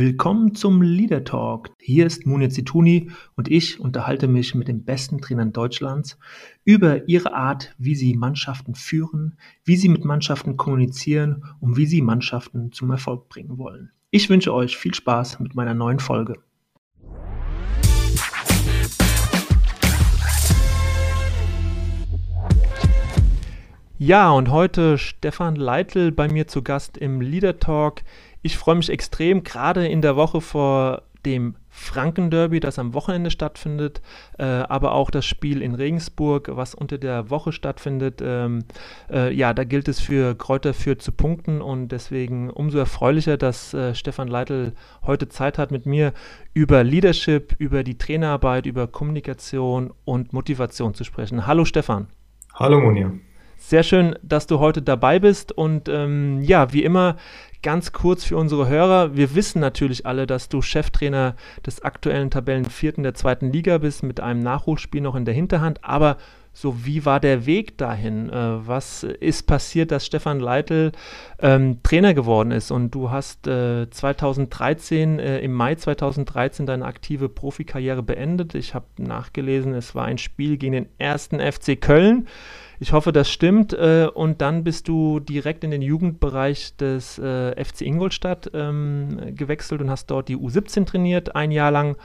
Willkommen zum Leader Talk. Hier ist Munir Zituni und ich unterhalte mich mit den besten Trainern Deutschlands über ihre Art, wie sie Mannschaften führen, wie sie mit Mannschaften kommunizieren und wie sie Mannschaften zum Erfolg bringen wollen. Ich wünsche euch viel Spaß mit meiner neuen Folge. Ja, und heute Stefan Leitl bei mir zu Gast im Leader Talk. Ich freue mich extrem, gerade in der Woche vor dem Franken-Derby, das am Wochenende stattfindet, äh, aber auch das Spiel in Regensburg, was unter der Woche stattfindet. Ähm, äh, ja, da gilt es für Kräuter Fürth zu punkten und deswegen umso erfreulicher, dass äh, Stefan Leitl heute Zeit hat, mit mir über Leadership, über die Trainerarbeit, über Kommunikation und Motivation zu sprechen. Hallo Stefan. Hallo Monia. Sehr schön, dass du heute dabei bist und ähm, ja, wie immer ganz kurz für unsere Hörer. Wir wissen natürlich alle, dass du Cheftrainer des aktuellen Tabellenvierten der zweiten Liga bist, mit einem Nachholspiel noch in der Hinterhand. Aber so, wie war der Weg dahin? Äh, was ist passiert, dass Stefan Leitl ähm, Trainer geworden ist? Und du hast äh, 2013, äh, im Mai 2013 deine aktive Profikarriere beendet. Ich habe nachgelesen, es war ein Spiel gegen den ersten FC Köln. Ich hoffe, das stimmt. Äh, und dann bist du direkt in den Jugendbereich des äh, FC Ingolstadt ähm, gewechselt und hast dort die U17 trainiert, ein Jahr lang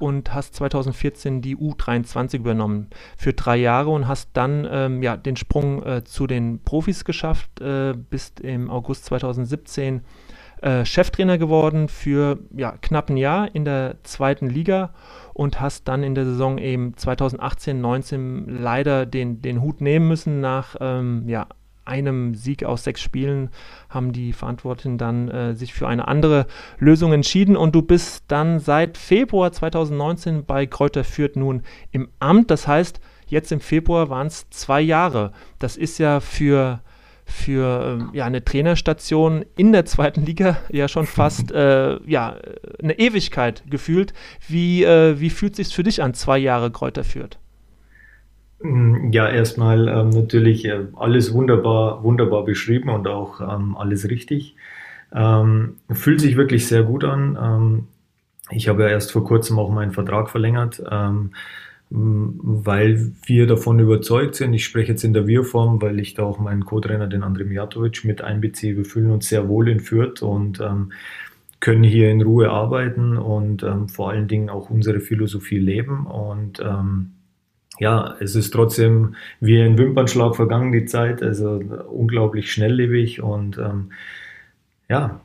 und hast 2014 die U23 übernommen für drei Jahre und hast dann ähm, ja, den Sprung äh, zu den Profis geschafft, äh, bist im August 2017 äh, Cheftrainer geworden für ja, knapp ein Jahr in der zweiten Liga und hast dann in der Saison eben 2018, 19 leider den, den Hut nehmen müssen. Nach ähm, ja, einem Sieg aus sechs Spielen haben die Verantwortlichen dann äh, sich für eine andere Lösung entschieden und du bist dann seit Februar 2019 bei Kräuter Fürth nun im Amt. Das heißt, jetzt im Februar waren es zwei Jahre. Das ist ja für für ähm, ja, eine Trainerstation in der zweiten Liga ja schon fast äh, ja, eine Ewigkeit gefühlt. Wie, äh, wie fühlt es sich für dich an, zwei Jahre Kräuter führt? Mm, ja, erstmal ähm, natürlich äh, alles wunderbar, wunderbar beschrieben und auch ähm, alles richtig. Ähm, fühlt sich wirklich sehr gut an. Ähm, ich habe ja erst vor kurzem auch meinen Vertrag verlängert. Ähm, weil wir davon überzeugt sind, ich spreche jetzt in der Wir-Form, weil ich da auch meinen Co-Trainer, den André Mijatovic, mit einbeziehe. Wir fühlen uns sehr wohl in Fürth und ähm, können hier in Ruhe arbeiten und vor allen Dingen auch unsere Philosophie leben. Und ja, es ist trotzdem wie ein Wimpernschlag vergangen, die Zeit, also unglaublich schnelllebig und ähm, ja,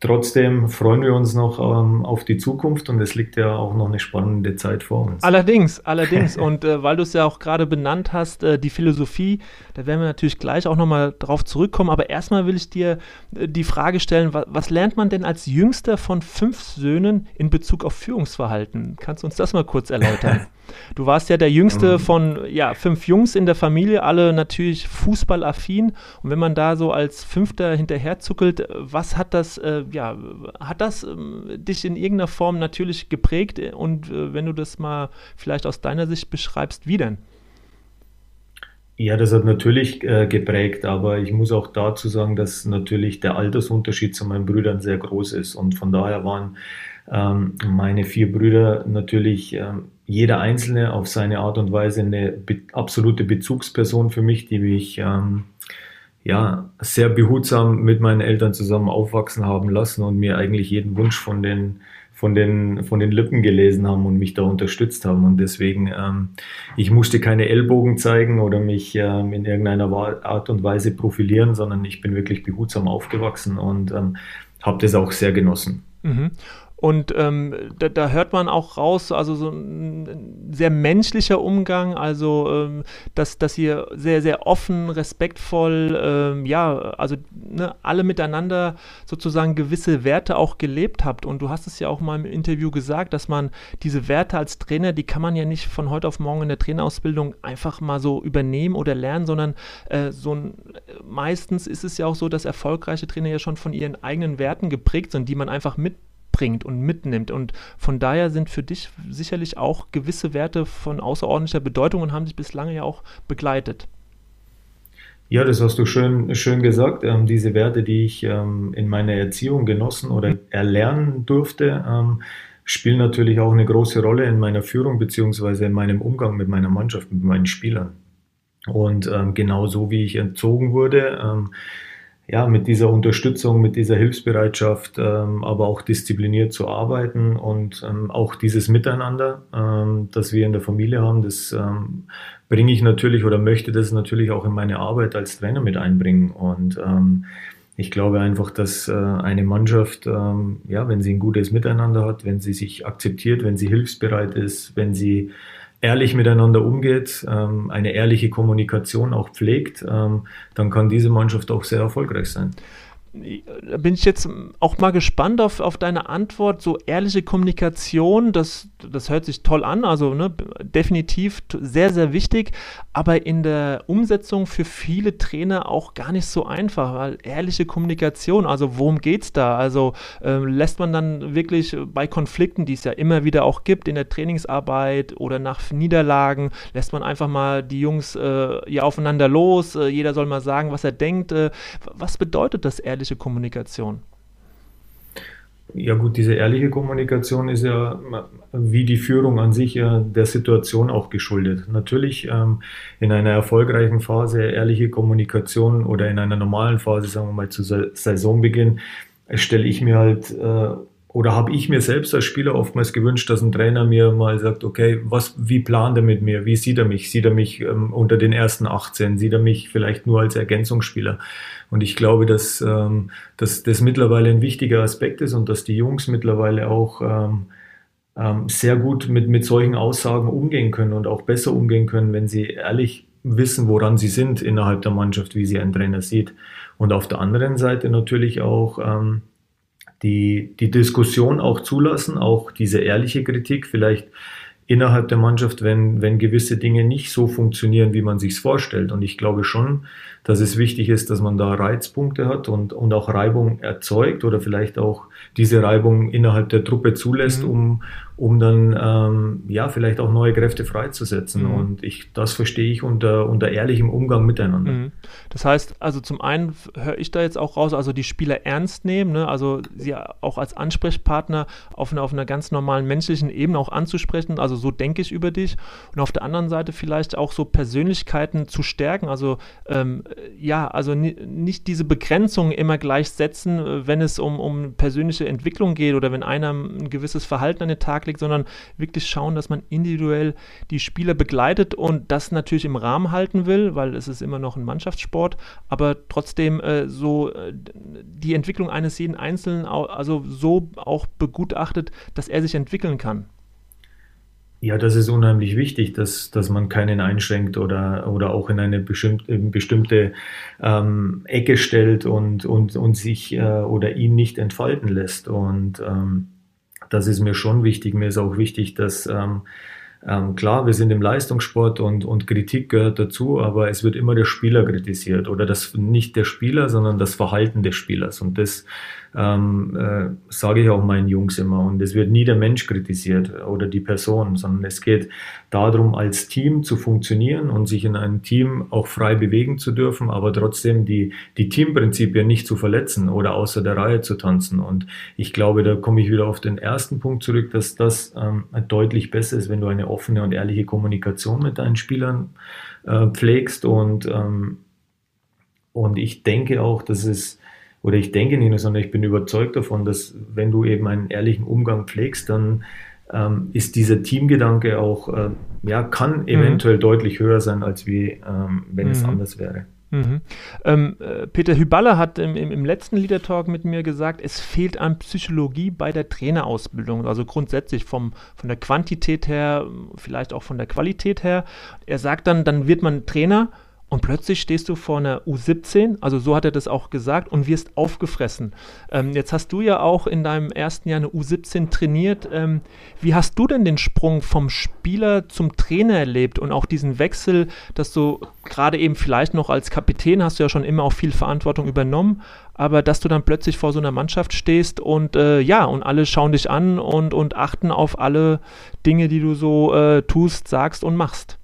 Trotzdem freuen wir uns noch ähm, auf die Zukunft und es liegt ja auch noch eine spannende Zeit vor uns. Allerdings, allerdings. und äh, weil du es ja auch gerade benannt hast, äh, die Philosophie, da werden wir natürlich gleich auch nochmal drauf zurückkommen. Aber erstmal will ich dir äh, die Frage stellen, wa was lernt man denn als jüngster von fünf Söhnen in Bezug auf Führungsverhalten? Kannst du uns das mal kurz erläutern? Du warst ja der jüngste mhm. von ja, fünf Jungs in der Familie, alle natürlich fußballaffin. Und wenn man da so als Fünfter hinterherzuckelt, was hat das, äh, ja, hat das äh, dich in irgendeiner Form natürlich geprägt? Und äh, wenn du das mal vielleicht aus deiner Sicht beschreibst, wie denn? Ja, das hat natürlich äh, geprägt, aber ich muss auch dazu sagen, dass natürlich der Altersunterschied zu meinen Brüdern sehr groß ist. Und von daher waren ähm, meine vier Brüder natürlich ähm, jeder Einzelne auf seine Art und Weise eine be absolute Bezugsperson für mich, die mich ähm, ja, sehr behutsam mit meinen Eltern zusammen aufwachsen haben lassen und mir eigentlich jeden Wunsch von den, von den, von den Lippen gelesen haben und mich da unterstützt haben. Und deswegen, ähm, ich musste keine Ellbogen zeigen oder mich ähm, in irgendeiner Art und Weise profilieren, sondern ich bin wirklich behutsam aufgewachsen und ähm, habe das auch sehr genossen. Mhm. Und ähm, da, da, hört man auch raus, also so ein sehr menschlicher Umgang, also ähm, dass, dass ihr sehr, sehr offen, respektvoll, ähm, ja, also ne, alle miteinander sozusagen gewisse Werte auch gelebt habt. Und du hast es ja auch mal im Interview gesagt, dass man diese Werte als Trainer, die kann man ja nicht von heute auf morgen in der Trainerausbildung einfach mal so übernehmen oder lernen, sondern äh, so ein, meistens ist es ja auch so, dass erfolgreiche Trainer ja schon von ihren eigenen Werten geprägt sind, die man einfach mit mitbringt und mitnimmt. Und von daher sind für dich sicherlich auch gewisse Werte von außerordentlicher Bedeutung und haben dich bislang ja auch begleitet. Ja, das hast du schön, schön gesagt. Ähm, diese Werte, die ich ähm, in meiner Erziehung genossen oder erlernen durfte, ähm, spielen natürlich auch eine große Rolle in meiner Führung beziehungsweise in meinem Umgang mit meiner Mannschaft, mit meinen Spielern. Und ähm, genau so wie ich entzogen wurde, ähm, ja, mit dieser Unterstützung, mit dieser Hilfsbereitschaft, ähm, aber auch diszipliniert zu arbeiten und ähm, auch dieses Miteinander, ähm, das wir in der Familie haben, das ähm, bringe ich natürlich oder möchte das natürlich auch in meine Arbeit als Trainer mit einbringen. Und ähm, ich glaube einfach, dass äh, eine Mannschaft, ähm, ja, wenn sie ein gutes Miteinander hat, wenn sie sich akzeptiert, wenn sie hilfsbereit ist, wenn sie ehrlich miteinander umgeht, ähm, eine ehrliche Kommunikation auch pflegt, ähm, dann kann diese Mannschaft auch sehr erfolgreich sein. Da bin ich jetzt auch mal gespannt auf, auf deine Antwort. So ehrliche Kommunikation, das, das hört sich toll an, also ne, definitiv sehr, sehr wichtig, aber in der Umsetzung für viele Trainer auch gar nicht so einfach, weil ehrliche Kommunikation, also worum geht es da? Also äh, lässt man dann wirklich bei Konflikten, die es ja immer wieder auch gibt in der Trainingsarbeit oder nach Niederlagen, lässt man einfach mal die Jungs äh, ja aufeinander los, äh, jeder soll mal sagen, was er denkt. Äh, was bedeutet das ehrlich? Ehrliche Kommunikation? Ja gut, diese ehrliche Kommunikation ist ja wie die Führung an sich ja der Situation auch geschuldet. Natürlich ähm, in einer erfolgreichen Phase ehrliche Kommunikation oder in einer normalen Phase, sagen wir mal zu Saisonbeginn, stelle ich mir halt äh, oder habe ich mir selbst als Spieler oftmals gewünscht, dass ein Trainer mir mal sagt, okay, was, wie plant er mit mir? Wie sieht er mich? Sieht er mich ähm, unter den ersten 18? Sieht er mich vielleicht nur als Ergänzungsspieler? Und ich glaube, dass, ähm, dass das mittlerweile ein wichtiger Aspekt ist und dass die Jungs mittlerweile auch ähm, ähm, sehr gut mit, mit solchen Aussagen umgehen können und auch besser umgehen können, wenn sie ehrlich wissen, woran sie sind innerhalb der Mannschaft, wie sie ein Trainer sieht. Und auf der anderen Seite natürlich auch, ähm, die, die Diskussion auch zulassen, auch diese ehrliche Kritik, vielleicht innerhalb der Mannschaft, wenn, wenn gewisse Dinge nicht so funktionieren, wie man sich vorstellt. Und ich glaube schon, dass es wichtig ist, dass man da Reizpunkte hat und, und auch Reibung erzeugt oder vielleicht auch diese Reibung innerhalb der Truppe zulässt, mhm. um, um dann ähm, ja vielleicht auch neue Kräfte freizusetzen. Mhm. Und ich, das verstehe ich unter, unter ehrlichem Umgang miteinander. Mhm. Das heißt, also zum einen höre ich da jetzt auch raus, also die Spieler ernst nehmen, ne? also sie auch als Ansprechpartner auf einer, auf einer ganz normalen menschlichen Ebene auch anzusprechen. Also so denke ich über dich. Und auf der anderen Seite vielleicht auch so Persönlichkeiten zu stärken. Also ähm, ja, also nicht diese Begrenzungen immer gleich setzen, äh, wenn es um, um persönliche Entwicklung geht oder wenn einer ein gewisses Verhalten an den Tag legt, sondern wirklich schauen, dass man individuell die Spieler begleitet und das natürlich im Rahmen halten will, weil es ist immer noch ein Mannschaftssport, aber trotzdem äh, so äh, die Entwicklung eines jeden Einzelnen also so auch begutachtet, dass er sich entwickeln kann. Ja, das ist unheimlich wichtig, dass, dass man keinen einschränkt oder, oder auch in eine bestimmte, bestimmte ähm, Ecke stellt und, und, und sich äh, oder ihn nicht entfalten lässt. Und ähm, das ist mir schon wichtig. Mir ist auch wichtig, dass ähm, ähm, klar, wir sind im Leistungssport und, und Kritik gehört dazu, aber es wird immer der Spieler kritisiert oder das nicht der Spieler, sondern das Verhalten des Spielers. Und das ähm, äh, sage ich auch meinen Jungs immer. Und es wird nie der Mensch kritisiert oder die Person, sondern es geht darum, als Team zu funktionieren und sich in einem Team auch frei bewegen zu dürfen, aber trotzdem die, die Teamprinzipien nicht zu verletzen oder außer der Reihe zu tanzen. Und ich glaube, da komme ich wieder auf den ersten Punkt zurück, dass das ähm, deutlich besser ist, wenn du eine offene und ehrliche Kommunikation mit deinen Spielern äh, pflegst und ähm, und ich denke auch, dass es oder ich denke nicht nur, sondern ich bin überzeugt davon, dass wenn du eben einen ehrlichen Umgang pflegst, dann ähm, ist dieser Teamgedanke auch, äh, ja, kann mhm. eventuell mhm. deutlich höher sein, als wie ähm, wenn mhm. es anders wäre. Mhm. Ähm, äh, Peter Hüballer hat im, im, im letzten Leader Talk mit mir gesagt, es fehlt an Psychologie bei der Trainerausbildung, also grundsätzlich vom, von der Quantität her, vielleicht auch von der Qualität her. Er sagt dann, dann wird man Trainer und plötzlich stehst du vor einer U17, also so hat er das auch gesagt, und wirst aufgefressen. Ähm, jetzt hast du ja auch in deinem ersten Jahr eine U17 trainiert. Ähm, wie hast du denn den Sprung vom Spieler zum Trainer erlebt und auch diesen Wechsel, dass du gerade eben vielleicht noch als Kapitän hast du ja schon immer auch viel Verantwortung übernommen, aber dass du dann plötzlich vor so einer Mannschaft stehst und äh, ja, und alle schauen dich an und, und achten auf alle Dinge, die du so äh, tust, sagst und machst?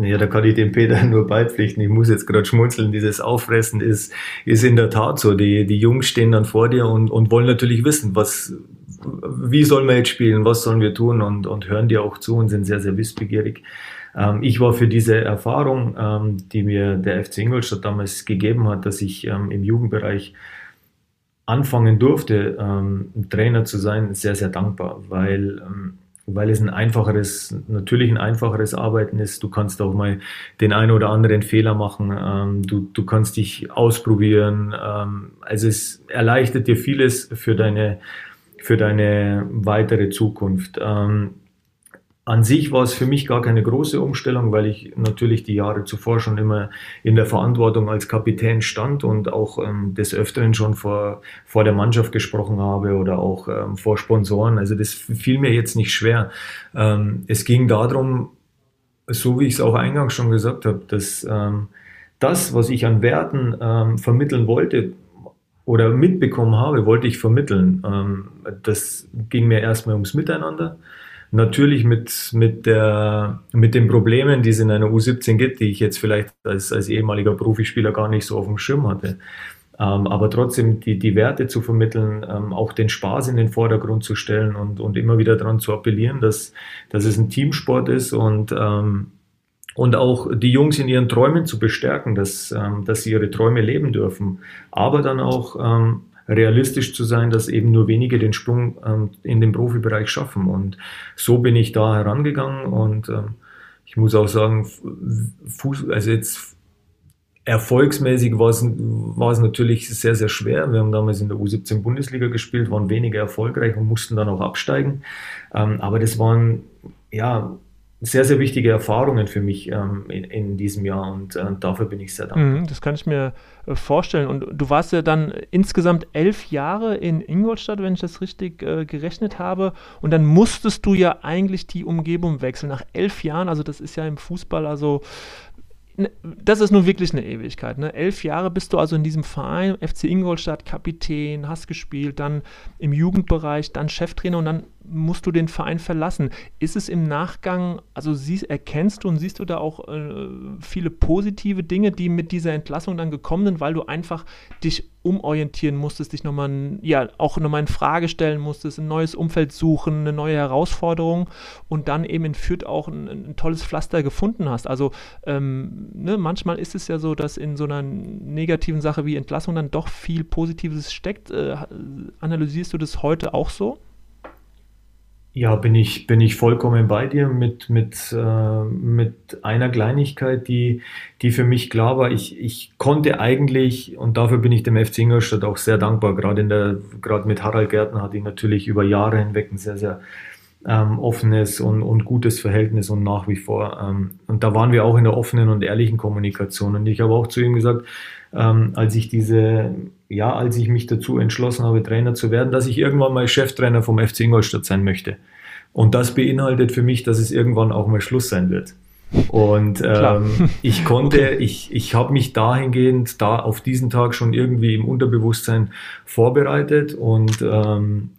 Ja, da kann ich dem Peter nur beipflichten. Ich muss jetzt gerade schmunzeln. Dieses Auffressen ist, ist in der Tat so. Die, die Jungs stehen dann vor dir und, und wollen natürlich wissen, was, wie sollen wir jetzt spielen, was sollen wir tun und, und hören dir auch zu und sind sehr, sehr wissbegierig. Ähm, ich war für diese Erfahrung, ähm, die mir der FC Ingolstadt damals gegeben hat, dass ich ähm, im Jugendbereich anfangen durfte, ähm, Trainer zu sein, sehr, sehr dankbar, weil ähm, weil es ein einfacheres, natürlich ein einfacheres Arbeiten ist. Du kannst auch mal den einen oder anderen Fehler machen. Ähm, du, du kannst dich ausprobieren. Ähm, also es erleichtert dir vieles für deine, für deine weitere Zukunft. Ähm, an sich war es für mich gar keine große Umstellung, weil ich natürlich die Jahre zuvor schon immer in der Verantwortung als Kapitän stand und auch ähm, des Öfteren schon vor, vor der Mannschaft gesprochen habe oder auch ähm, vor Sponsoren. Also das fiel mir jetzt nicht schwer. Ähm, es ging darum, so wie ich es auch eingangs schon gesagt habe, dass ähm, das, was ich an Werten ähm, vermitteln wollte, oder mitbekommen habe, wollte ich vermitteln. Ähm, das ging mir erstmal ums Miteinander natürlich mit, mit, der, mit den Problemen, die es in einer U17 gibt, die ich jetzt vielleicht als, als ehemaliger Profispieler gar nicht so auf dem Schirm hatte. Ähm, aber trotzdem die, die Werte zu vermitteln, ähm, auch den Spaß in den Vordergrund zu stellen und, und immer wieder daran zu appellieren, dass, dass es ein Teamsport ist und, ähm, und auch die Jungs in ihren Träumen zu bestärken, dass, ähm, dass sie ihre Träume leben dürfen, aber dann auch ähm, realistisch zu sein, dass eben nur wenige den Sprung ähm, in den Profibereich schaffen. Und so bin ich da herangegangen und ähm, ich muss auch sagen, Fuß, also jetzt erfolgsmäßig war es, natürlich sehr, sehr schwer. Wir haben damals in der U17 Bundesliga gespielt, waren weniger erfolgreich und mussten dann auch absteigen. Ähm, aber das waren, ja, sehr, sehr wichtige Erfahrungen für mich ähm, in, in, diesem Jahr und äh, dafür bin ich sehr dankbar. Mhm, das kann ich mir äh, vorstellen. Und du warst ja dann insgesamt elf Jahre in Ingolstadt, wenn ich das richtig äh, gerechnet habe. Und dann musstest du ja eigentlich die Umgebung wechseln. Nach elf Jahren, also das ist ja im Fußball, also Ne, das ist nun wirklich eine Ewigkeit. Ne? Elf Jahre bist du also in diesem Verein, FC Ingolstadt, Kapitän, hast gespielt, dann im Jugendbereich, dann Cheftrainer und dann musst du den Verein verlassen. Ist es im Nachgang, also siehst, erkennst du und siehst du da auch äh, viele positive Dinge, die mit dieser Entlassung dann gekommen sind, weil du einfach dich umorientieren musstest, dich nochmal, ja, auch nochmal in Frage stellen musstest, ein neues Umfeld suchen, eine neue Herausforderung und dann eben in Fürth auch ein, ein tolles Pflaster gefunden hast. Also ähm, ne, manchmal ist es ja so, dass in so einer negativen Sache wie Entlassung dann doch viel Positives steckt. Äh, analysierst du das heute auch so? Ja, bin ich, bin ich vollkommen bei dir mit, mit, äh, mit einer Kleinigkeit, die, die für mich klar war. Ich, ich konnte eigentlich, und dafür bin ich dem FC Ingolstadt auch sehr dankbar, gerade in der, gerade mit Harald Gärtner hatte ich natürlich über Jahre hinweg ein sehr, sehr ähm, offenes und, und gutes Verhältnis und nach wie vor. Ähm, und da waren wir auch in der offenen und ehrlichen Kommunikation. Und ich habe auch zu ihm gesagt, ähm, als ich diese, ja, als ich mich dazu entschlossen habe, Trainer zu werden, dass ich irgendwann mal Cheftrainer vom FC Ingolstadt sein möchte. Und das beinhaltet für mich, dass es irgendwann auch mal Schluss sein wird. Und ähm, ich konnte, ich, ich habe mich dahingehend da auf diesen Tag schon irgendwie im Unterbewusstsein vorbereitet und, ähm,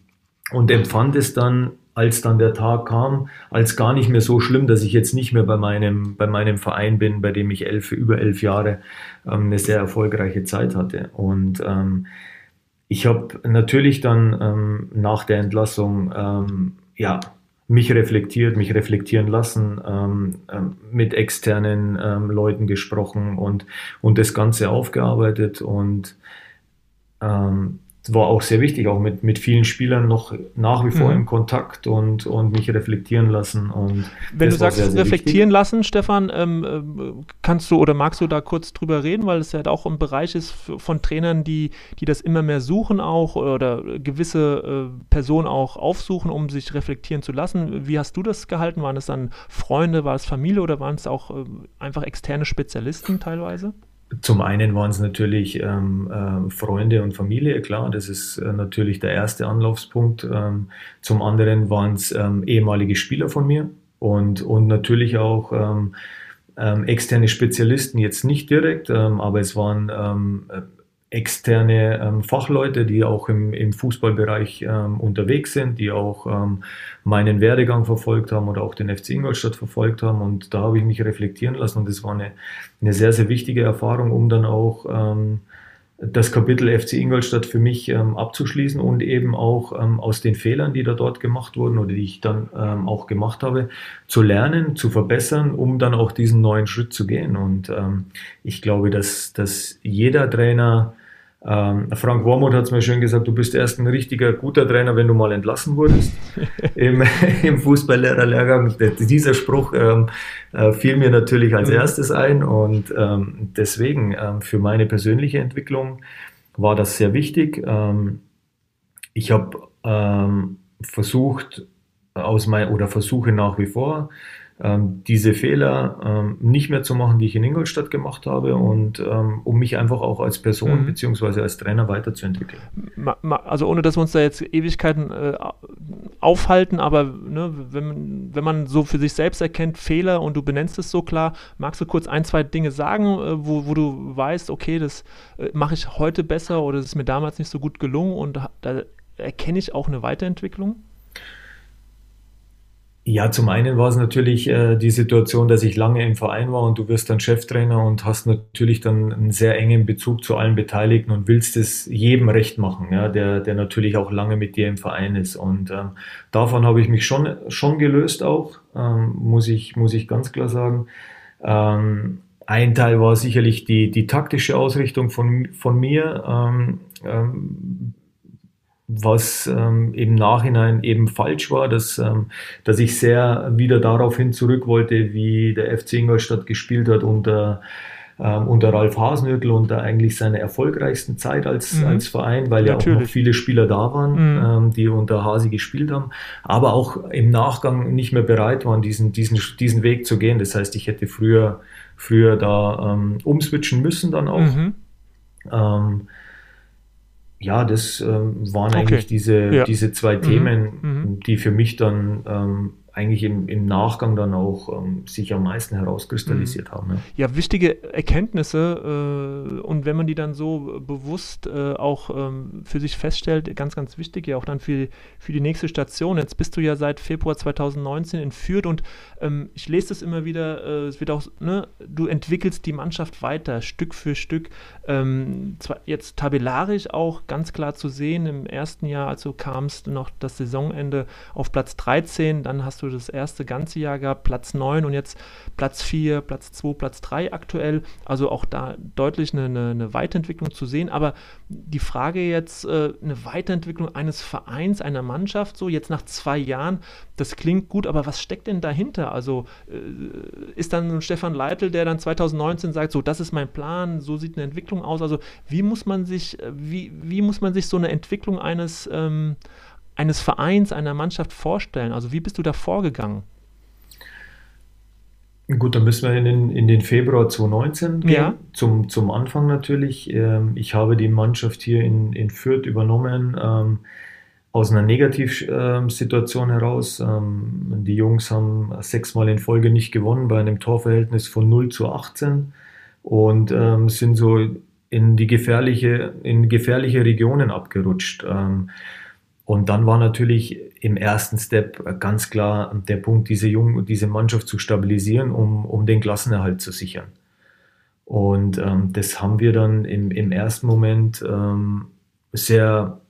und empfand es dann als dann der Tag kam, als gar nicht mehr so schlimm, dass ich jetzt nicht mehr bei meinem, bei meinem Verein bin, bei dem ich elf, über elf Jahre ähm, eine sehr erfolgreiche Zeit hatte. Und ähm, ich habe natürlich dann ähm, nach der Entlassung ähm, ja, mich reflektiert, mich reflektieren lassen, ähm, ähm, mit externen ähm, Leuten gesprochen und, und das Ganze aufgearbeitet und ähm, war auch sehr wichtig, auch mit, mit vielen Spielern noch nach wie vor mhm. im Kontakt und, und mich reflektieren lassen. Und Wenn du sagst, sehr, sehr reflektieren wichtig. lassen, Stefan, ähm, äh, kannst du oder magst du da kurz drüber reden, weil es ja auch ein Bereich ist von Trainern, die, die das immer mehr suchen auch oder gewisse äh, Personen auch aufsuchen, um sich reflektieren zu lassen. Wie hast du das gehalten? Waren es dann Freunde, war es Familie oder waren es auch äh, einfach externe Spezialisten teilweise? Zum einen waren es natürlich ähm, äh, Freunde und Familie, klar, das ist äh, natürlich der erste Anlaufspunkt. Ähm, zum anderen waren es ähm, ehemalige Spieler von mir und, und natürlich auch ähm, ähm, externe Spezialisten, jetzt nicht direkt, ähm, aber es waren externe ähm, Fachleute, die auch im, im Fußballbereich ähm, unterwegs sind, die auch ähm, meinen Werdegang verfolgt haben oder auch den FC Ingolstadt verfolgt haben. Und da habe ich mich reflektieren lassen und das war eine, eine sehr, sehr wichtige Erfahrung, um dann auch ähm, das Kapitel FC Ingolstadt für mich ähm, abzuschließen und eben auch ähm, aus den Fehlern, die da dort gemacht wurden oder die ich dann auch gemacht habe, zu lernen, zu verbessern, um dann auch diesen neuen Schritt zu gehen. Und ich glaube, dass, dass jeder Trainer ähm, Frank Wormuth hat es mir schön gesagt, du bist erst ein richtiger guter Trainer, wenn du mal entlassen wurdest im, im Fußballlehrerlehrgang. Dieser Spruch ähm, äh, fiel mir natürlich als mhm. erstes ein und ähm, deswegen ähm, für meine persönliche Entwicklung war das sehr wichtig. Ähm, ich habe ähm, versucht, aus mein, oder versuche nach wie vor, ähm, diese Fehler ähm, nicht mehr zu machen, die ich in Ingolstadt gemacht habe und ähm, um mich einfach auch als Person mhm. bzw. als Trainer weiterzuentwickeln. Also ohne, dass wir uns da jetzt Ewigkeiten äh, aufhalten, aber ne, wenn, wenn man so für sich selbst erkennt, Fehler und du benennst es so klar, magst du kurz ein, zwei Dinge sagen, äh, wo, wo du weißt, okay, das äh, mache ich heute besser oder das ist mir damals nicht so gut gelungen und da erkenne ich auch eine Weiterentwicklung? Ja, zum einen war es natürlich äh, die Situation, dass ich lange im Verein war und du wirst dann Cheftrainer und hast natürlich dann einen sehr engen Bezug zu allen Beteiligten und willst es jedem recht machen, ja, der, der natürlich auch lange mit dir im Verein ist. Und ähm, davon habe ich mich schon, schon gelöst auch, ähm, muss, ich, muss ich ganz klar sagen. Ähm, ein Teil war sicherlich die, die taktische Ausrichtung von, von mir. Ähm, ähm, was ähm, im Nachhinein eben falsch war, dass, ähm, dass ich sehr wieder daraufhin zurück wollte, wie der FC Ingolstadt gespielt hat unter, ähm, unter Ralf Hasenhüttl und da eigentlich seine erfolgreichsten Zeit als, mhm. als Verein, weil Natürlich. ja auch noch viele Spieler da waren, mhm. ähm, die unter Hasi gespielt haben, aber auch im Nachgang nicht mehr bereit waren, diesen, diesen, diesen Weg zu gehen. Das heißt, ich hätte früher, früher da ähm, umswitchen müssen dann auch. Mhm. Ja, das ähm, waren okay. eigentlich diese, ja. diese zwei mhm. Themen, mhm. die für mich dann ähm, eigentlich im, im Nachgang dann auch ähm, sich am meisten herauskristallisiert mhm. haben. Ja, ja wichtige Erkenntnisse äh, und wenn man die dann so bewusst äh, auch ähm, für sich feststellt, ganz, ganz wichtig, ja auch dann für, für die nächste Station. Jetzt bist du ja seit Februar 2019 in Fürth und ähm, ich lese das immer wieder, äh, es wird auch, ne, du entwickelst die Mannschaft weiter, Stück für Stück. Ähm, jetzt tabellarisch auch ganz klar zu sehen, im ersten Jahr, als du kamst, noch das Saisonende auf Platz 13, dann hast du das erste ganze Jahr gehabt, Platz 9 und jetzt Platz 4, Platz 2, Platz 3 aktuell. Also auch da deutlich eine, eine, eine Weiterentwicklung zu sehen. Aber die Frage jetzt, äh, eine Weiterentwicklung eines Vereins, einer Mannschaft, so jetzt nach zwei Jahren, das klingt gut, aber was steckt denn dahinter? Also äh, ist dann Stefan Leitl, der dann 2019 sagt, so das ist mein Plan, so sieht eine Entwicklung aus. Also wie muss man sich, äh, wie, wie muss man sich so eine Entwicklung eines ähm, eines Vereins, einer Mannschaft vorstellen? Also wie bist du da vorgegangen? Gut, dann müssen wir in den, in den Februar 2019 gehen, ja. zum, zum Anfang natürlich. Ähm, ich habe die Mannschaft hier in, in Fürth übernommen ähm, aus einer Negativsituation heraus. Ähm, die Jungs haben sechsmal in Folge nicht gewonnen bei einem Torverhältnis von 0 zu 18 und sind so in die gefährliche, in gefährliche Regionen abgerutscht. Und dann war natürlich im ersten Step ganz klar der Punkt, diese, Jung, diese Mannschaft zu stabilisieren, um, um den Klassenerhalt zu sichern. Und ähm, das haben wir dann im, im ersten Moment ähm, sehr,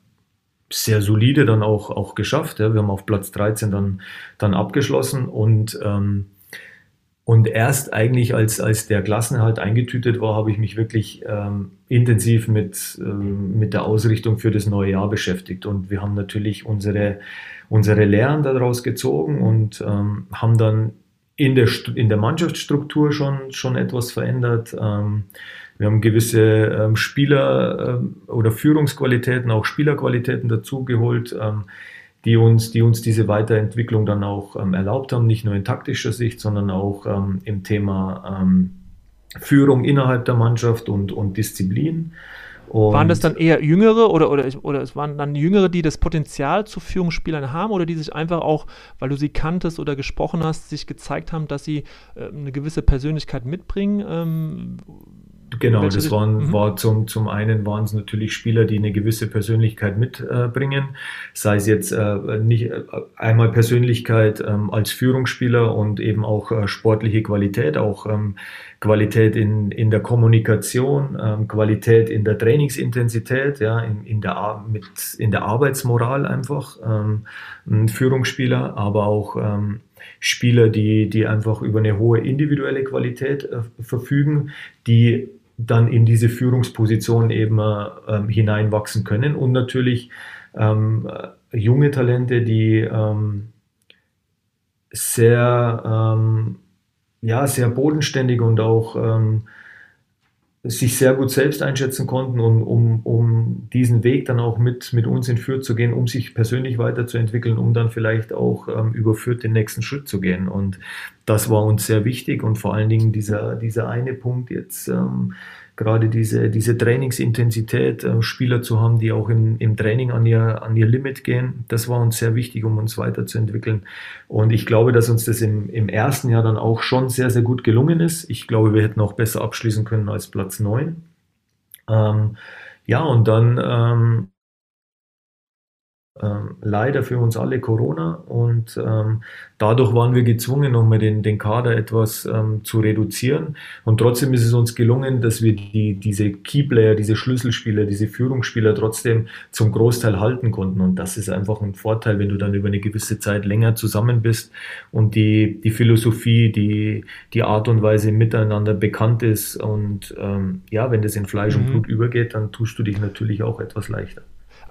sehr solide dann auch, auch geschafft. Ja. Wir haben auf Platz 13 dann, dann abgeschlossen und ähm, und erst eigentlich, als, als der Klassenerhalt eingetütet war, habe ich mich wirklich ähm, intensiv mit, ähm, mit der Ausrichtung für das neue Jahr beschäftigt. Und wir haben natürlich unsere, unsere Lehren daraus gezogen und ähm, haben dann in der, in der Mannschaftsstruktur schon, schon etwas verändert. Ähm, wir haben gewisse ähm, Spieler ähm, oder Führungsqualitäten, auch Spielerqualitäten dazugeholt. Ähm, die uns, die uns diese Weiterentwicklung dann auch ähm, erlaubt haben, nicht nur in taktischer Sicht, sondern auch ähm, im Thema ähm, Führung innerhalb der Mannschaft und, und Disziplin. Und waren das dann eher Jüngere oder, oder, oder es waren dann Jüngere, die das Potenzial zu Führungsspielern haben oder die sich einfach auch, weil du sie kanntest oder gesprochen hast, sich gezeigt haben, dass sie äh, eine gewisse Persönlichkeit mitbringen? Genau, das waren, mhm. war zum, zum einen waren es natürlich Spieler, die eine gewisse Persönlichkeit mitbringen, äh, sei es jetzt äh, nicht äh, einmal Persönlichkeit ähm, als Führungsspieler und eben auch äh, sportliche Qualität, auch ähm, Qualität in, in der Kommunikation, ähm, Qualität in der Trainingsintensität, ja, in, in, der, mit, in der Arbeitsmoral einfach, ähm, ein Führungsspieler, aber auch ähm, Spieler, die, die einfach über eine hohe individuelle Qualität äh, verfügen, die dann in diese Führungsposition eben äh, hineinwachsen können. Und natürlich ähm, äh, junge Talente, die ähm, sehr, ähm, ja, sehr bodenständig und auch ähm, sich sehr gut selbst einschätzen konnten, und, um, um diesen Weg dann auch mit, mit uns in Fürth zu gehen, um sich persönlich weiterzuentwickeln, um dann vielleicht auch ähm, über Fürth den nächsten Schritt zu gehen. Und das war uns sehr wichtig und vor allen Dingen dieser, dieser eine Punkt jetzt, ähm, gerade diese, diese Trainingsintensität, äh, Spieler zu haben, die auch im, im Training an ihr, an ihr Limit gehen, das war uns sehr wichtig, um uns weiterzuentwickeln. Und ich glaube, dass uns das im, im ersten Jahr dann auch schon sehr, sehr gut gelungen ist. Ich glaube, wir hätten auch besser abschließen können als Platz 9. Ähm, ja, und dann ähm, ähm, leider für uns alle Corona und ähm, dadurch waren wir gezwungen, nochmal den, den Kader etwas ähm, zu reduzieren und trotzdem ist es uns gelungen, dass wir die, diese Keyplayer, diese Schlüsselspieler, diese Führungsspieler trotzdem zum Großteil halten konnten und das ist einfach ein Vorteil, wenn du dann über eine gewisse Zeit länger zusammen bist und die, die Philosophie, die, die Art und Weise miteinander bekannt ist und ähm, ja, wenn das in Fleisch mhm. und Blut übergeht, dann tust du dich natürlich auch etwas leichter.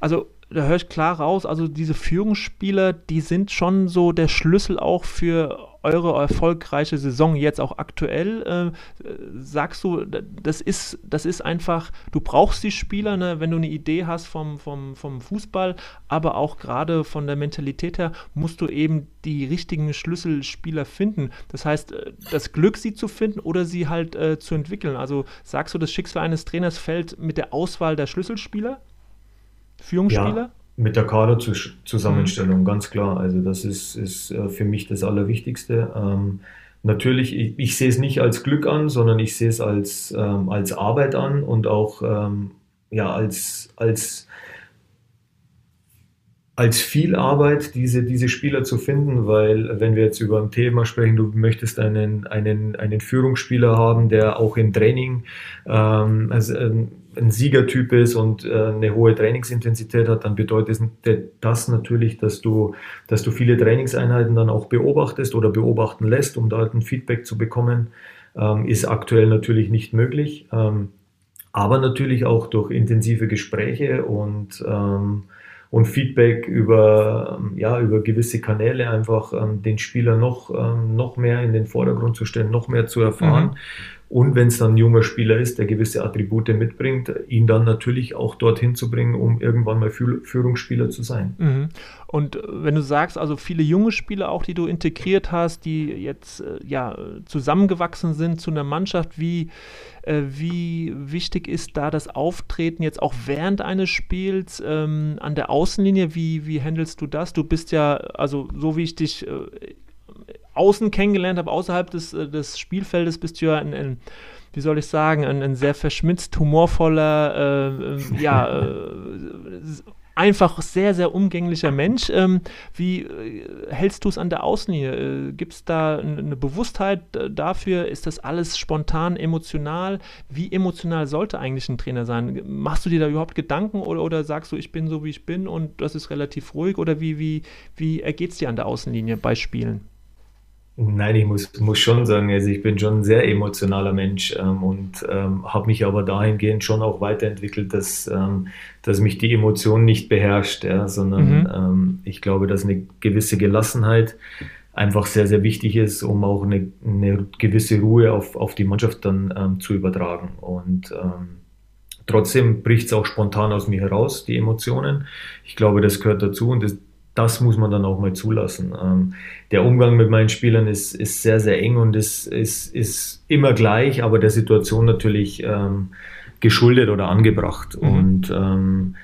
Also da höre ich klar raus, also diese Führungsspieler, die sind schon so der Schlüssel auch für eure erfolgreiche Saison jetzt auch aktuell. Äh, sagst du, das ist, das ist einfach, du brauchst die Spieler, ne, wenn du eine Idee hast vom, vom, vom Fußball, aber auch gerade von der Mentalität her musst du eben die richtigen Schlüsselspieler finden. Das heißt, äh, das Glück, sie zu finden oder sie halt äh, zu entwickeln. Also sagst du, das Schicksal eines Trainers fällt mit der Auswahl der Schlüsselspieler? Führungsspieler? Ja, mit der Kaderzusammenstellung, mhm. ganz klar. Also das ist, ist äh, für mich das Allerwichtigste. Ähm, natürlich, ich, ich, sehe es nicht als Glück an, sondern ich sehe es als, ähm, als Arbeit an und auch ähm, ja, als, als als viel Arbeit, diese, diese Spieler zu finden, weil wenn wir jetzt über ein Thema sprechen, du möchtest einen, einen, einen Führungsspieler haben, der auch im Training ähm, also, ähm, ein Siegertyp ist und äh, eine hohe Trainingsintensität hat, dann bedeutet das natürlich, dass du, dass du viele Trainingseinheiten dann auch beobachtest oder beobachten lässt, um da ein Feedback zu bekommen, ähm, ist aktuell natürlich nicht möglich. Ähm, aber natürlich auch durch intensive Gespräche und ähm, und Feedback über, ja, über gewisse Kanäle einfach den Spieler noch, noch mehr in den Vordergrund zu stellen, noch mehr zu erfahren. Mhm. Und wenn es dann ein junger Spieler ist, der gewisse Attribute mitbringt, ihn dann natürlich auch dorthin zu bringen, um irgendwann mal Führungsspieler zu sein. Mhm. Und äh, wenn du sagst, also viele junge Spieler auch, die du integriert hast, die jetzt äh, ja zusammengewachsen sind zu einer Mannschaft, wie, äh, wie wichtig ist da das Auftreten jetzt auch während eines Spiels ähm, an der Außenlinie? Wie, wie handelst du das? Du bist ja, also so wie ich dich äh, außen kennengelernt habe, außerhalb des, äh, des Spielfeldes, bist du ja ein, ein wie soll ich sagen, ein, ein sehr verschmitzt, humorvoller, äh, äh, ja, äh, einfach sehr, sehr umgänglicher Mensch. Ähm, wie äh, hältst du es an der Außenlinie? Äh, Gibt es da eine Bewusstheit dafür? Ist das alles spontan, emotional? Wie emotional sollte eigentlich ein Trainer sein? Machst du dir da überhaupt Gedanken oder, oder sagst du, ich bin so, wie ich bin und das ist relativ ruhig? Oder wie, wie, wie ergeht es dir an der Außenlinie bei Spielen? Nein, ich muss, muss schon sagen, also ich bin schon ein sehr emotionaler Mensch ähm, und ähm, habe mich aber dahingehend schon auch weiterentwickelt, dass, ähm, dass mich die Emotion nicht beherrscht, ja, sondern mhm. Ähm, ich glaube, dass eine gewisse Gelassenheit einfach sehr, sehr wichtig ist, um auch eine, eine gewisse Ruhe auf, auf die Mannschaft dann ähm, zu übertragen. Und ähm, trotzdem bricht es auch spontan aus mir heraus, die Emotionen. Ich glaube, das gehört dazu und das, das muss man dann auch mal zulassen. Ähm, der Umgang mit meinen Spielern ist, ist sehr, sehr eng und ist, ist, ist immer gleich, aber der Situation natürlich ähm, geschuldet oder angebracht. Mhm. Und ähm,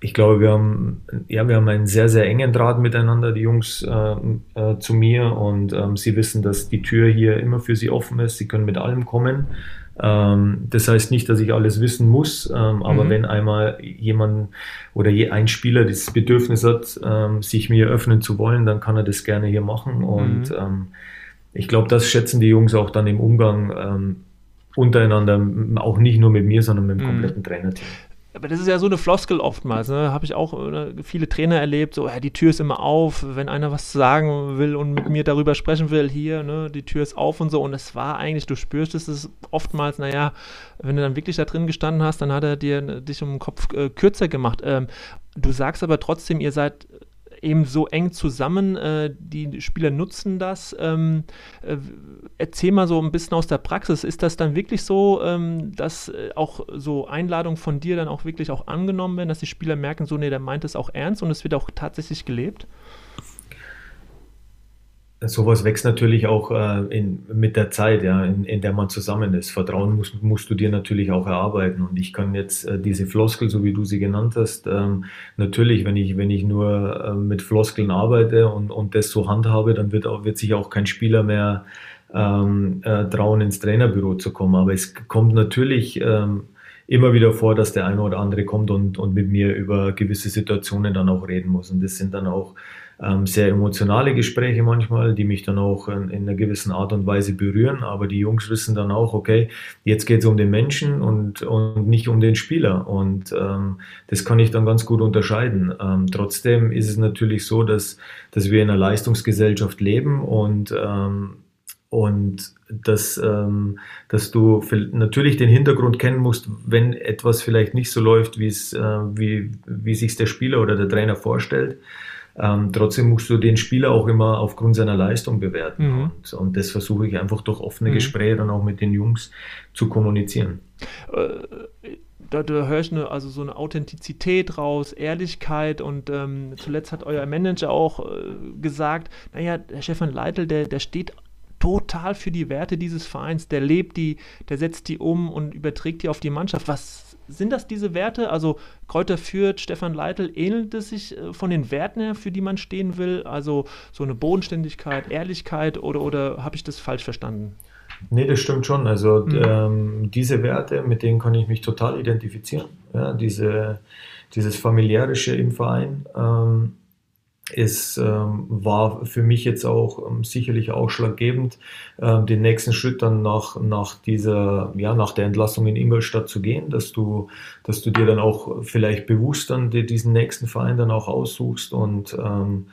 ich glaube, wir haben, ja, wir haben einen sehr, sehr engen Draht miteinander, die Jungs äh, äh, zu mir und ähm, sie wissen, dass die Tür hier immer für sie offen ist. Sie können mit allem kommen. Ähm, das heißt nicht, dass ich alles wissen muss, ähm, aber mhm. wenn einmal jemand oder je, ein Spieler das Bedürfnis hat, ähm, sich mir öffnen zu wollen, dann kann er das gerne hier machen. Und mhm. Ich glaube, das schätzen die Jungs auch dann im Umgang untereinander, auch nicht nur mit mir, sondern mit dem mhm. kompletten Trainerteam aber das ist ja so eine Floskel oftmals. Ne? Habe ich auch ne, viele Trainer erlebt, so, ja, die Tür ist immer auf, wenn einer was sagen will und mit mir darüber sprechen will, hier, ne, die Tür ist auf und so. Und es war eigentlich, du spürst es oftmals, naja, wenn du dann wirklich da drin gestanden hast, dann hat er dir ne, dich um den Kopf äh, kürzer gemacht. Ähm, du sagst aber trotzdem, ihr seid eben so eng zusammen. Äh, die Spieler nutzen das. Ähm, äh, erzähl mal so ein bisschen aus der Praxis. Ist das dann wirklich so, ähm, dass äh, auch so Einladungen von dir dann auch wirklich auch angenommen werden, dass die Spieler merken, so, nee, der meint es auch ernst und es wird auch tatsächlich gelebt? Sowas wächst natürlich auch äh, in, mit der Zeit, ja, in, in, der man zusammen ist. Vertrauen musst, musst du dir natürlich auch erarbeiten. Und ich kann jetzt äh, diese Floskel, so wie du sie genannt hast, ähm, natürlich, wenn ich, wenn ich nur äh, mit Floskeln arbeite und, und das so handhabe, dann wird, auch, wird sich auch kein Spieler mehr ähm, äh, trauen, ins Trainerbüro zu kommen. Aber es kommt natürlich ähm, immer wieder vor, dass der eine oder andere kommt und, und mit mir über gewisse Situationen dann auch reden muss. Und das sind dann auch ähm, sehr emotionale Gespräche manchmal, die mich dann auch in, in, einer gewissen Art und Weise berühren. Aber die Jungs wissen dann auch, okay, jetzt geht es um den Menschen und, und nicht um den Spieler. Und ähm, das kann ich dann ganz gut unterscheiden. Ähm, trotzdem ist es natürlich so, dass, dass wir in einer Leistungsgesellschaft leben und ähm, und dass, ähm, dass du natürlich den Hintergrund kennen musst, wenn etwas vielleicht nicht so läuft, äh, wie, wie sich der Spieler oder der Trainer vorstellt. Ähm, trotzdem musst du den Spieler auch immer aufgrund seiner Leistung bewerten. Mhm. Und, und, das versuche ich einfach durch offene mhm. Gespräche dann auch mit den Jungs zu kommunizieren. Äh, da, da höre ich eine, also so eine Authentizität raus, Ehrlichkeit und ähm, zuletzt hat euer Manager auch äh, gesagt, naja, der Stefan Leitl, der, der steht total für die Werte dieses Vereins, der lebt die, der setzt die um und überträgt die auf die Mannschaft. Was sind das diese Werte? Also Kräuter Fürth, Stefan Leitl, ähnelt es sich äh, von den Werten her, für die man stehen will? Also so eine Bodenständigkeit, Ehrlichkeit oder, oder habe ich das falsch verstanden? Nee, das stimmt schon. Also mhm. ähm, diese Werte, mit denen kann ich mich total identifizieren. Ja, diese, dieses familiärische im Verein. Ähm, es ähm, war für mich jetzt auch ähm, sicherlich ausschlaggebend, ähm, den nächsten Schritt dann nach, nach dieser, ja, nach der Entlassung in Ingolstadt zu gehen, dass du, dass du dir dann auch vielleicht bewusst dann diesen nächsten Verein dann auch aussuchst und ähm, äh,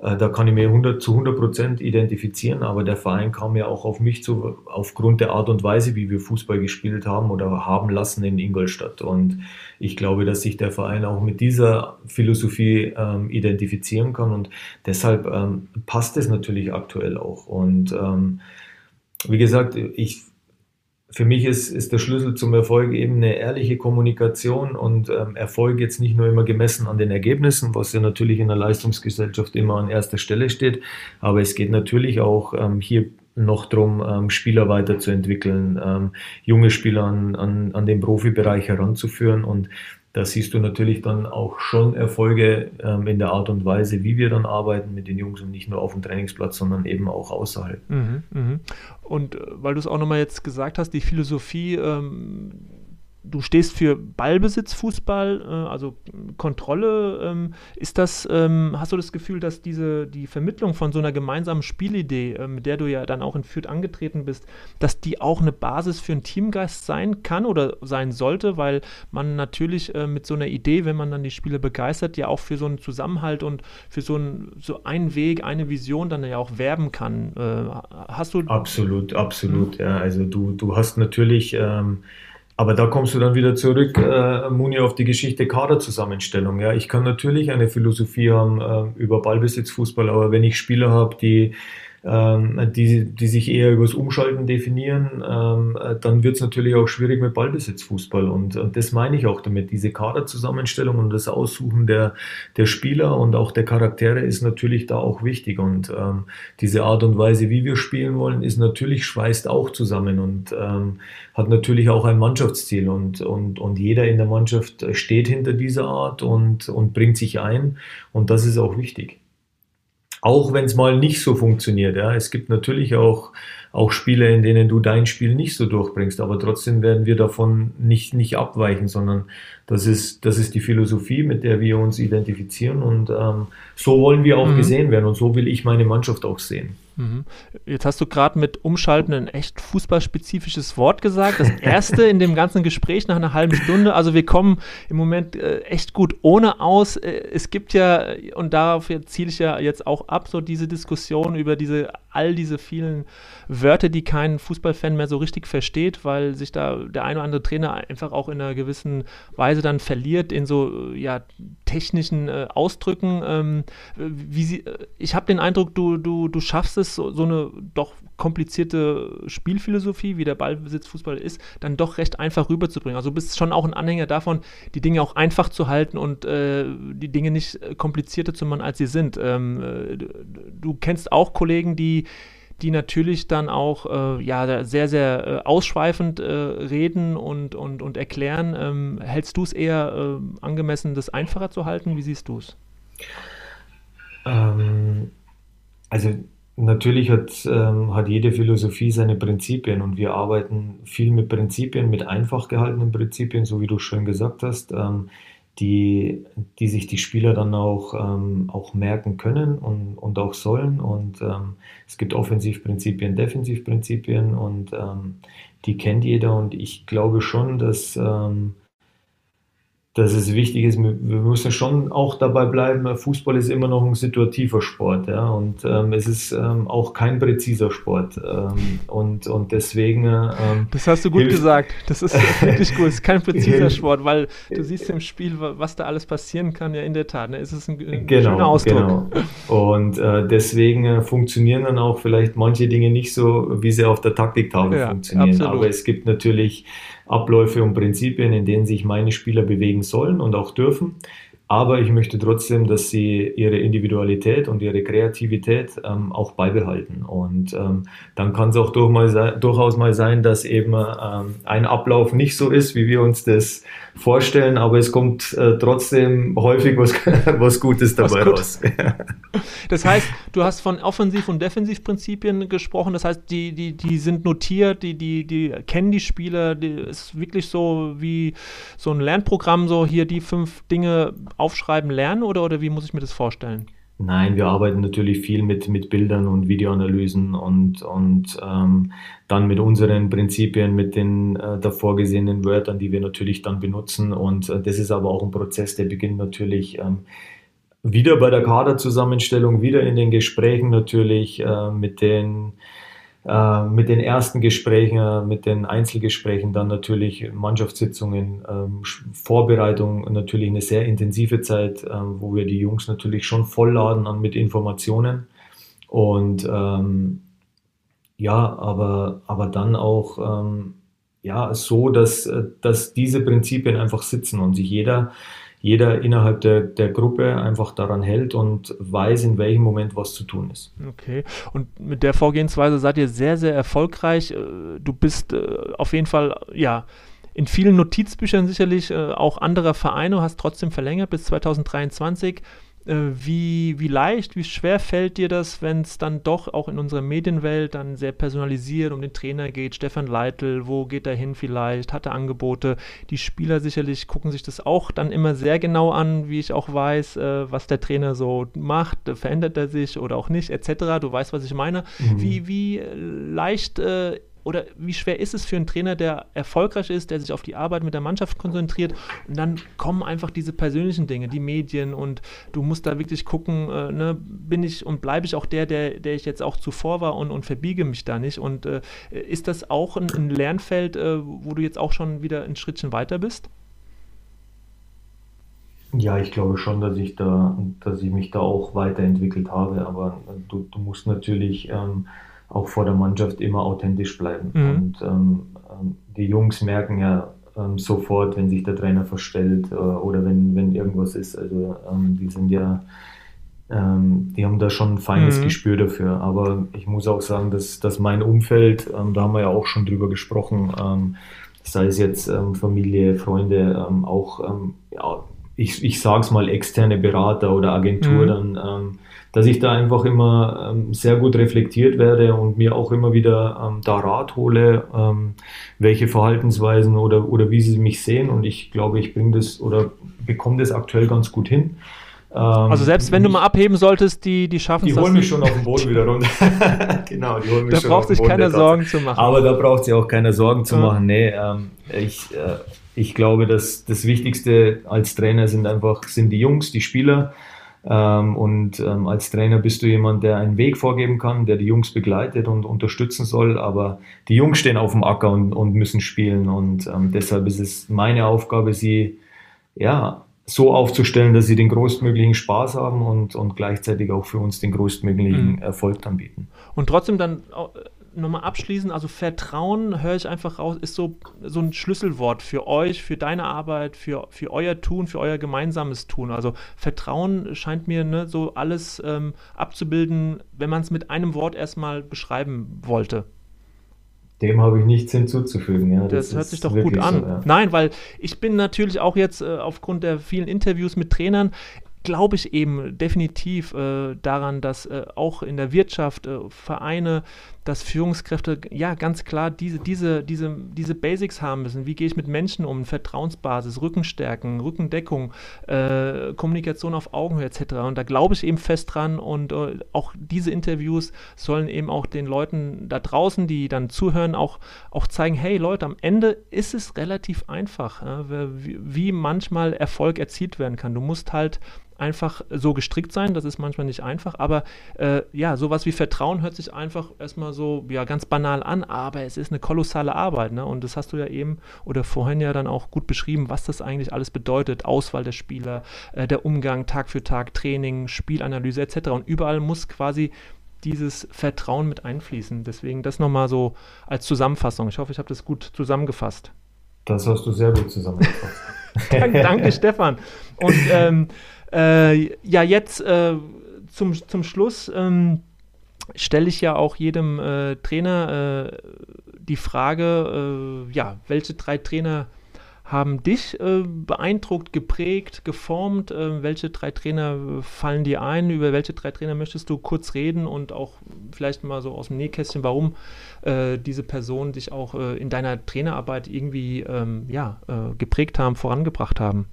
da kann ich mir 100 zu 100 Prozent identifizieren, aber der Verein kam ja auch auf mich zu, aufgrund der Art und Weise, wie wir Fußball gespielt haben oder haben lassen in Ingolstadt. Und ich glaube, dass sich der Verein auch mit dieser Philosophie ähm, identifizieren kann und deshalb ähm, passt es natürlich aktuell auch. Und ähm, wie gesagt, ich für mich ist, ist der Schlüssel zum Erfolg eben eine ehrliche Kommunikation und ähm, Erfolg jetzt nicht nur immer gemessen an den Ergebnissen, was ja natürlich in der Leistungsgesellschaft immer an erster Stelle steht, aber es geht natürlich auch ähm, hier noch darum, ähm, Spieler weiterzuentwickeln, ähm, junge Spieler an, an, an den Profibereich heranzuführen. Und da siehst du natürlich dann auch schon Erfolge ähm, in der Art und Weise, wie wir dann arbeiten mit den Jungs und nicht nur auf dem Trainingsplatz, sondern eben auch außerhalb. Mhm, mh. Und äh, weil du es auch nochmal jetzt gesagt hast, die Philosophie ähm, du stehst für Ballbesitzfußball, äh, also Kontrolle. Ähm, ist das, ähm, hast du das Gefühl, dass diese, die Vermittlung von so einer gemeinsamen Spielidee, äh, mit der du ja dann auch in Fürth angetreten bist, dass die auch eine Basis für einen Teamgeist sein kann oder sein sollte, weil man natürlich äh, mit so einer Idee, wenn man dann die Spiele begeistert, ja auch für so einen Zusammenhalt und für so, ein, so einen Weg, eine Vision dann ja auch werben kann. Äh, hast du. Absolut, absolut, mhm. ja. Also du, du hast natürlich. Ähm, aber da kommst du dann wieder zurück, äh, Muni, auf die Geschichte Kaderzusammenstellung. Ja, ich kann natürlich eine Philosophie haben äh, über Ballbesitzfußball, aber wenn ich Spieler habe, die ähm, die, die sich eher übers Umschalten definieren, ähm, äh, dann wird es natürlich auch schwierig mit Ballbesitzfußball. Und, und das meine ich auch damit. Diese Kaderzusammenstellung und das Aussuchen der, der Spieler und auch der Charaktere ist natürlich da auch wichtig. Und ähm, diese Art und Weise, wie wir spielen wollen, ist natürlich, schweißt auch zusammen und ähm, hat natürlich auch ein Mannschaftsziel. Und, und, und jeder in der Mannschaft steht hinter dieser Art und, und bringt sich ein. Und das ist auch wichtig auch wenn es mal nicht so funktioniert. Ja. Es gibt natürlich auch auch Spiele, in denen du dein Spiel nicht so durchbringst. Aber trotzdem werden wir davon nicht, nicht abweichen, sondern das ist, das ist die Philosophie, mit der wir uns identifizieren. Und ähm, so wollen wir auch mhm. gesehen werden. Und so will ich meine Mannschaft auch sehen. Mhm. Jetzt hast du gerade mit Umschalten ein echt fußballspezifisches Wort gesagt. Das erste in dem ganzen Gespräch nach einer halben Stunde. Also wir kommen im Moment äh, echt gut ohne aus. Äh, es gibt ja, und darauf ziele ich ja jetzt auch ab, so diese Diskussion über diese all diese vielen Wörter, die kein Fußballfan mehr so richtig versteht, weil sich da der eine oder andere Trainer einfach auch in einer gewissen Weise dann verliert in so ja, technischen äh, Ausdrücken. Ähm, wie sie, äh, ich habe den Eindruck, du, du, du schaffst es, so, so eine doch komplizierte Spielphilosophie, wie der Ballbesitzfußball ist, dann doch recht einfach rüberzubringen. Also du bist schon auch ein Anhänger davon, die Dinge auch einfach zu halten und äh, die Dinge nicht komplizierter zu machen, als sie sind. Ähm, äh, du kennst auch Kollegen, die die natürlich dann auch äh, ja, sehr, sehr äh, ausschweifend äh, reden und, und, und erklären. Ähm, hältst du es eher äh, angemessen, das einfacher zu halten? Wie siehst du es? Ähm, also natürlich hat, ähm, hat jede Philosophie seine Prinzipien und wir arbeiten viel mit Prinzipien, mit einfach gehaltenen Prinzipien, so wie du schön gesagt hast. Ähm, die, die sich die Spieler dann auch, ähm, auch merken können und, und auch sollen. Und ähm, es gibt Offensivprinzipien, Defensivprinzipien und ähm, die kennt jeder. Und ich glaube schon, dass, ähm, dass es wichtig ist, wir müssen schon auch dabei bleiben, Fußball ist immer noch ein situativer Sport, ja, und ähm, es ist ähm, auch kein präziser Sport ähm, und, und deswegen... Ähm, das hast du gut gesagt, das ist wirklich gut, es ist kein präziser Sport, weil du siehst im Spiel, was da alles passieren kann, ja in der Tat, ne? es ist ein, ein genau, schöner Ausdruck. Genau. Und äh, deswegen äh, funktionieren dann auch vielleicht manche Dinge nicht so, wie sie auf der Taktiktafel ja, funktionieren, absolut. aber es gibt natürlich Abläufe und Prinzipien, in denen sich meine Spieler bewegen sollen und auch dürfen. Aber ich möchte trotzdem, dass sie ihre Individualität und ihre Kreativität ähm, auch beibehalten. Und ähm, dann kann es auch durch mal durchaus mal sein, dass eben ähm, ein Ablauf nicht so ist, wie wir uns das vorstellen, aber es kommt äh, trotzdem häufig was, was Gutes dabei was gut. raus. das heißt, du hast von Offensiv- und Defensivprinzipien gesprochen, das heißt, die, die, die sind notiert, die, die, die kennen die Spieler, die ist wirklich so wie so ein Lernprogramm, so hier die fünf Dinge aufschreiben lernen oder, oder wie muss ich mir das vorstellen? Nein, wir arbeiten natürlich viel mit, mit Bildern und Videoanalysen und, und ähm, dann mit unseren Prinzipien, mit den äh, davor gesehenen Wörtern, die wir natürlich dann benutzen. Und äh, das ist aber auch ein Prozess, der beginnt natürlich ähm, wieder bei der Kaderzusammenstellung, wieder in den Gesprächen natürlich äh, mit den äh, mit den ersten Gesprächen, äh, mit den Einzelgesprächen, dann natürlich Mannschaftssitzungen, ähm, Vorbereitung, natürlich eine sehr intensive Zeit, äh, wo wir die Jungs natürlich schon vollladen an mit Informationen. Und ähm, ja, aber, aber dann auch ähm, ja, so, dass, dass diese Prinzipien einfach sitzen und sich jeder jeder innerhalb der, der Gruppe einfach daran hält und weiß, in welchem Moment was zu tun ist. Okay, und mit der Vorgehensweise seid ihr sehr, sehr erfolgreich. Äh, du bist äh, auf jeden Fall, ja, in vielen Notizbüchern sicherlich äh, auch anderer Vereine, hast trotzdem verlängert bis 2023. Äh, wie, wie leicht, wie schwer fällt dir das, wenn es dann doch auch in unserer Medienwelt dann sehr personalisiert um den Trainer geht? Stefan Leitl, wo geht er hin vielleicht? Hat er Angebote? Die Spieler sicherlich gucken sich das auch dann immer sehr genau an, wie ich auch weiß, äh, was der Trainer so macht. Verändert er sich oder auch nicht, etc. Du weißt, was ich meine. Mhm. Wie, wie leicht äh, oder wie schwer ist es für einen Trainer, der erfolgreich ist, der sich auf die Arbeit mit der Mannschaft konzentriert? Und dann kommen einfach diese persönlichen Dinge, die Medien und du musst da wirklich gucken, äh, ne, bin ich und bleibe ich auch der, der, der ich jetzt auch zuvor war und, und verbiege mich da nicht? Und äh, ist das auch ein, ein Lernfeld, äh, wo du jetzt auch schon wieder ein Schrittchen weiter bist? Ja, ich glaube schon, dass ich da, dass ich mich da auch weiterentwickelt habe, aber du, du musst natürlich ähm, auch vor der Mannschaft immer authentisch bleiben. Mhm. Und ähm, ähm, die Jungs merken ja ähm, sofort, wenn sich der Trainer verstellt äh, oder wenn, wenn irgendwas ist. Also ähm, die sind ja, ähm, die haben da schon ein feines mhm. Gespür dafür. Aber ich muss auch sagen, dass, dass mein Umfeld, ähm, da haben wir ja auch schon drüber gesprochen, sei es jetzt Familie, Freunde, auch, ja, ich, ich sage es mal, externe Berater oder Agentur mhm. dann dass ich da einfach immer ähm, sehr gut reflektiert werde und mir auch immer wieder ähm, da Rat hole, ähm, welche Verhaltensweisen oder, oder wie sie mich sehen. Und ich glaube, ich bringe das oder bekomme das aktuell ganz gut hin. Ähm, also selbst wenn du mal abheben solltillst, die, die schaffen es. Die holen mich schon auf den Boden wieder runter. genau, die holen mich da schon braucht sich keiner Sorgen zu machen. Aber da braucht sich auch keiner Sorgen zu ja. machen. Nee, ähm, ich, äh, ich glaube, dass das Wichtigste als Trainer sind einfach sind die Jungs, die Spieler. Ähm, und ähm, als Trainer bist du jemand, der einen Weg vorgeben kann, der die Jungs begleitet und unterstützen soll. Aber die Jungs stehen auf dem Acker und, und müssen spielen. Und ähm, deshalb ist es meine Aufgabe, sie ja, so aufzustellen, dass sie den größtmöglichen Spaß haben und, und gleichzeitig auch für uns den größtmöglichen mhm. Erfolg dann bieten. Und trotzdem dann nochmal abschließen, also Vertrauen, höre ich einfach raus, ist so, so ein Schlüsselwort für euch, für deine Arbeit, für, für euer Tun, für euer gemeinsames Tun. Also Vertrauen scheint mir ne, so alles ähm, abzubilden, wenn man es mit einem Wort erstmal beschreiben wollte. Dem habe ich nichts hinzuzufügen. Ja, das, das hört sich doch gut an. So, ja. Nein, weil ich bin natürlich auch jetzt äh, aufgrund der vielen Interviews mit Trainern, glaube ich eben definitiv äh, daran, dass äh, auch in der Wirtschaft äh, Vereine, dass Führungskräfte ja ganz klar diese, diese, diese, diese Basics haben müssen. Wie gehe ich mit Menschen um? Vertrauensbasis, Rückenstärken, Rückendeckung, äh, Kommunikation auf Augenhöhe etc. Und da glaube ich eben fest dran und äh, auch diese Interviews sollen eben auch den Leuten da draußen, die dann zuhören, auch, auch zeigen, hey Leute, am Ende ist es relativ einfach, wie, wie manchmal Erfolg erzielt werden kann. Du musst halt einfach so gestrickt sein. Das ist manchmal nicht einfach, aber äh, ja, sowas wie Vertrauen hört sich einfach erstmal so ja ganz banal an, aber es ist eine kolossale Arbeit, ne? Und das hast du ja eben oder vorhin ja dann auch gut beschrieben, was das eigentlich alles bedeutet: Auswahl der Spieler, äh, der Umgang Tag für Tag, Training, Spielanalyse etc. Und überall muss quasi dieses Vertrauen mit einfließen. Deswegen das nochmal so als Zusammenfassung. Ich hoffe, ich habe das gut zusammengefasst. Das hast du sehr gut zusammengefasst. danke, Stefan. Und ähm, äh, ja, jetzt äh, zum, zum Schluss ähm, stelle ich ja auch jedem äh, Trainer äh, die Frage, äh, ja, welche drei Trainer haben dich äh, beeindruckt, geprägt, geformt? welche drei Trainer fallen dir ein? Über welche drei Trainer möchtest du kurz reden und auch vielleicht mal so aus dem Nähkästchen, warum diese Personen dich auch in deiner Trainerarbeit irgendwie ähm, ja, geprägt haben, vorangebracht haben?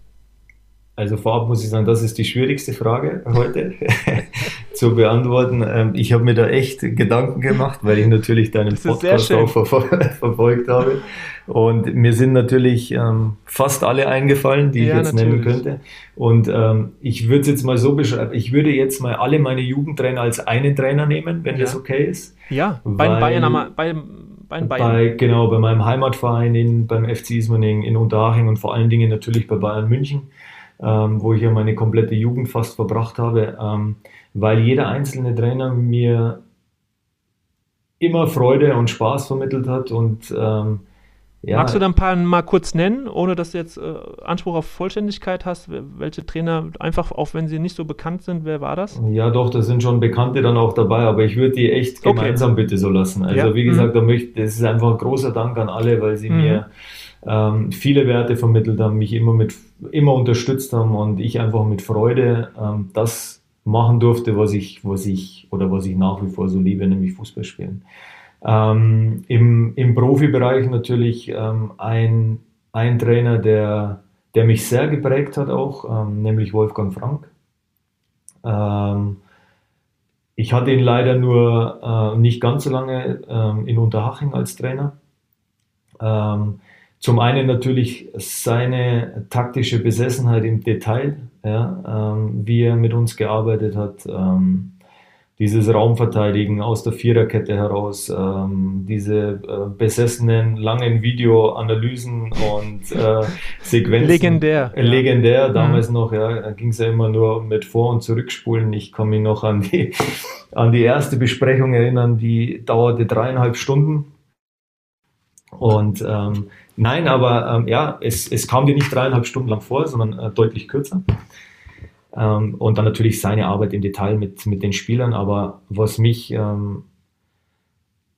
Also vorab muss ich sagen, das ist die schwierigste Frage heute zu beantworten. Ähm, ich habe mir da echt Gedanken gemacht, weil ich natürlich deinen Podcast auch ver verfolgt habe. Und mir sind natürlich ähm, fast alle eingefallen, die ja, ich jetzt natürlich. nennen könnte. Und ähm, ich würde es jetzt mal so beschreiben, ich würde jetzt mal alle meine Jugendtrainer als einen Trainer nehmen, wenn ja. das okay ist. Ja, bei Bayern, bei, bei Bayern. Bei, genau, bei meinem Heimatverein, in, beim FC Ismaning in Unterhaching und vor allen Dingen natürlich bei Bayern München ähm, wo ich ja meine komplette Jugend fast verbracht habe, ähm, weil jeder einzelne Trainer mir immer Freude und Spaß vermittelt hat und ähm, ja. Magst du da ein paar mal kurz nennen, ohne dass du jetzt äh, Anspruch auf Vollständigkeit hast? Welche Trainer, einfach auch wenn sie nicht so bekannt sind, wer war das? Ja, doch, da sind schon Bekannte dann auch dabei, aber ich würde die echt okay. gemeinsam bitte so lassen. Also, ja. wie gesagt, mhm. da möchte, das ist einfach ein großer Dank an alle, weil sie mhm. mir ähm, viele Werte vermittelt haben, mich immer mit immer unterstützt haben und ich einfach mit Freude ähm, das machen durfte, was ich, was ich oder was ich nach wie vor so liebe, nämlich Fußball spielen. Ähm, im, Im Profibereich natürlich ähm, ein, ein Trainer, der, der mich sehr geprägt hat auch, ähm, nämlich Wolfgang Frank. Ähm, ich hatte ihn leider nur äh, nicht ganz so lange ähm, in Unterhaching als Trainer. Zum einen natürlich seine taktische Besessenheit im Detail, ja, ähm, wie er mit uns gearbeitet hat, ähm, dieses Raumverteidigen aus der Viererkette heraus, ähm, diese äh, besessenen langen Videoanalysen und äh, Sequenzen. Legendär. Äh, legendär, ja. damals mhm. noch, ja, da ging es ja immer nur mit Vor- und Zurückspulen. Ich kann mich noch an die, an die erste Besprechung erinnern, die dauerte dreieinhalb Stunden. Und ähm, Nein, aber ähm, ja, es, es kam dir nicht dreieinhalb Stunden lang vor, sondern äh, deutlich kürzer. Ähm, und dann natürlich seine Arbeit im Detail mit, mit den Spielern. Aber was mich ähm,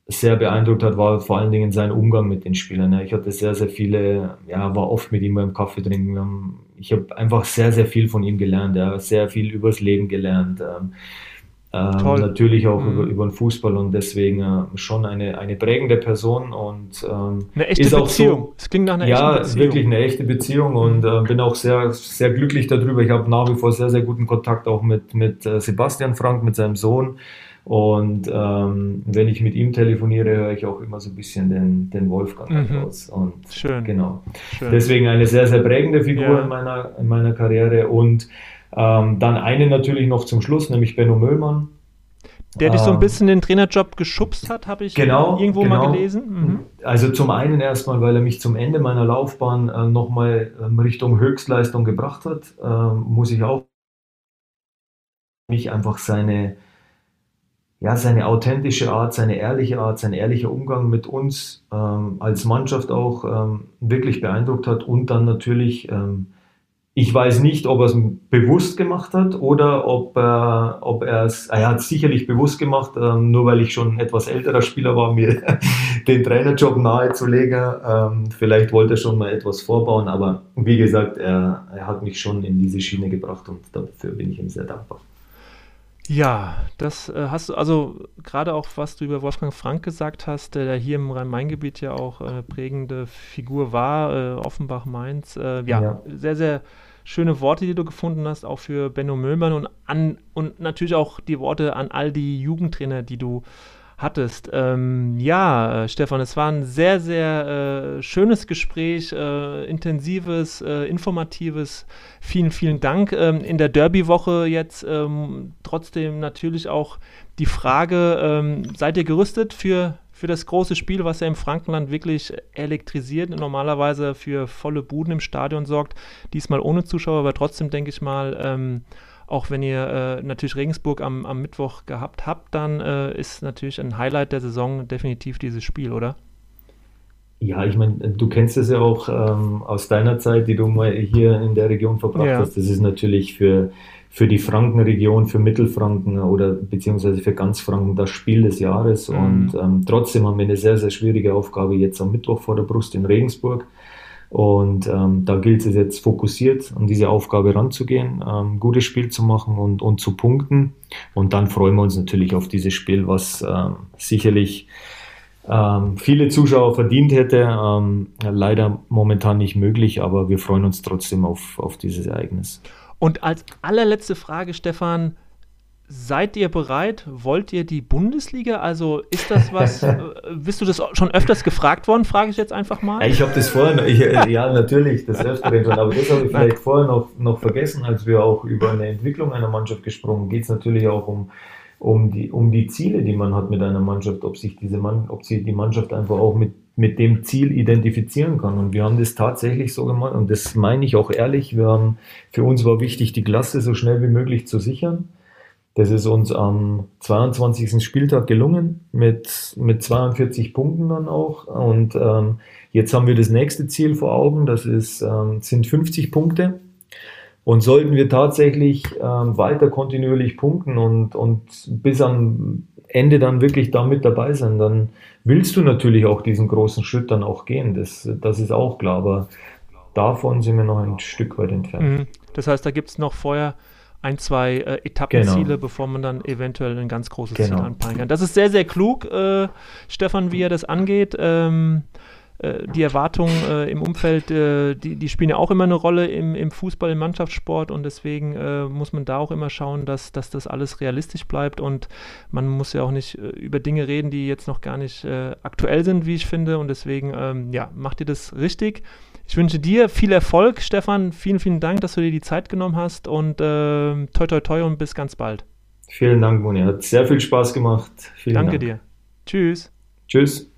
sehr beeindruckt hat, war vor allen Dingen sein Umgang mit den Spielern. Ich hatte sehr, sehr viele, ja, war oft mit ihm beim Kaffee trinken. Ich habe einfach sehr, sehr viel von ihm gelernt, ja, sehr viel übers Leben gelernt. Ähm, Ähm, natürlich auch mhm. über, über den Fußball und deswegen äh, schon eine, eine prägende Person und ähm, eine echte ist auch Beziehung. So, es klingt nach einer ja, echten Beziehung. Ja, wirklich eine echte Beziehung und äh, bin auch sehr, sehr glücklich darüber. Ich habe nach wie vor sehr, sehr guten Kontakt auch mit, mit äh, Sebastian Frank, mit seinem Sohn. Und ähm, wenn ich mit ihm telefoniere, höre ich auch immer so ein bisschen den, den Wolfgang mhm. raus. Und Schön. Genau. Schön. Deswegen eine sehr, sehr prägende Figur ja. in, meiner, in meiner Karriere. Und ähm, dann eine natürlich noch zum Schluss, nämlich Benno Möllmann. Der dich so ein ähm, bisschen den Trainerjob geschubst hat, habe ich genau, irgendwo genau. mal gelesen. Mhm. Also zum einen erstmal, weil er mich zum Ende meiner Laufbahn äh, nochmal ähm, Richtung Höchstleistung gebracht hat, ähm, muss ich auch mich einfach seine, ja, seine authentische Art, seine ehrliche Art, sein ehrlicher Umgang mit uns ähm, als Mannschaft auch ähm, wirklich beeindruckt hat und dann natürlich ähm, ich weiß nicht, ob er es bewusst gemacht hat oder ob, er, ob er es, er hat es sicherlich bewusst gemacht, ähm, nur weil ich schon etwas älterer Spieler war, mir den Trainerjob nahezulegen. Ähm, vielleicht wollte er schon mal etwas vorbauen, aber wie gesagt, er, er hat mich schon in diese Schiene gebracht und dafür bin ich ihm sehr dankbar. Ja, das äh, hast du, also gerade auch, was du über Wolfgang Frank gesagt hast, der hier im Rhein-Main-Gebiet ja auch eine prägende Figur war, äh, Offenbach-Mainz. Äh, ja, ja, sehr, sehr schöne Worte, die du gefunden hast, auch für Benno Möllmann und, an, und natürlich auch die Worte an all die Jugendtrainer, die du hattest. Ähm, ja, äh, Stefan, es war ein sehr, sehr äh, schönes Gespräch, äh, intensives, äh, informatives. Vielen, vielen Dank. Ähm, in der Derby-Woche jetzt ähm, trotzdem natürlich auch die Frage, ähm, seid ihr gerüstet für für das große Spiel, was ja im Frankenland wirklich elektrisiert, normalerweise für volle Buden im Stadion sorgt. Diesmal ohne Zuschauer, aber trotzdem denke ich mal, ähm, auch wenn ihr äh, natürlich Regensburg am, am Mittwoch gehabt habt, dann äh, ist natürlich ein Highlight der Saison definitiv dieses Spiel, oder? Ja, ich meine, du kennst es ja auch ähm, aus deiner Zeit, die du mal hier in der Region verbracht ja. hast. Das ist natürlich für für die Frankenregion, für Mittelfranken oder beziehungsweise für ganz Franken das Spiel des Jahres. Mhm. Und ähm, trotzdem haben wir eine sehr, sehr schwierige Aufgabe jetzt am Mittwoch vor der Brust in Regensburg. Und ähm, da gilt es jetzt fokussiert an diese Aufgabe ranzugehen, ähm, gutes Spiel zu machen und, und zu punkten. Und dann freuen wir uns natürlich auf dieses Spiel, was ähm, sicherlich ähm, viele Zuschauer verdient hätte. Ähm, leider momentan nicht möglich, aber wir freuen uns trotzdem auf, auf dieses Ereignis. Und als allerletzte Frage, Stefan, seid ihr bereit? Wollt ihr die Bundesliga? Also ist das was, äh, bist du das schon öfters gefragt worden, frage ich jetzt einfach mal? Ich habe das vorher, noch, ich, ja natürlich, das Öfteren schon, aber das habe ich vielleicht vorher noch, noch vergessen, als wir auch über eine Entwicklung einer Mannschaft gesprochen, geht es natürlich auch um, um, die, um die Ziele, die man hat mit einer Mannschaft, ob sich diese Mann, ob sich die Mannschaft einfach auch mit mit dem Ziel identifizieren kann. Und wir haben das tatsächlich so gemacht und das meine ich auch ehrlich. Wir haben, für uns war wichtig, die Klasse so schnell wie möglich zu sichern. Das ist uns am 22. Spieltag gelungen mit, mit 42 Punkten dann auch. Und ähm, jetzt haben wir das nächste Ziel vor Augen, das ist, ähm, sind 50 Punkte. Und sollten wir tatsächlich ähm, weiter kontinuierlich punkten und, und bis am Ende dann wirklich da mit dabei sein, dann willst du natürlich auch diesen großen Schritt dann auch gehen. Das, das ist auch klar, aber davon sind wir noch ein Stück weit entfernt. Mhm. Das heißt, da gibt es noch vorher ein, zwei äh, Etappenziele, genau. bevor man dann eventuell ein ganz großes genau. Ziel anpeilen kann. Das ist sehr, sehr klug, äh, Stefan, wie er das angeht. Ähm, äh, die Erwartungen äh, im Umfeld, äh, die, die spielen ja auch immer eine Rolle im, im Fußball, im Mannschaftssport und deswegen äh, muss man da auch immer schauen, dass, dass das alles realistisch bleibt und man muss ja auch nicht äh, über Dinge reden, die jetzt noch gar nicht aktuell sind, wie ich finde und deswegen, ähm, ja, macht ihr das richtig. Ich wünsche dir viel Erfolg, Stefan. Vielen, vielen Dank, dass du dir die Zeit genommen hast und ähm, toi, toi, toi und bis ganz bald. Vielen Dank, Moni. Hat sehr viel Spaß gemacht. Vielen Danke Dank. dir. Tschüss. Tschüss.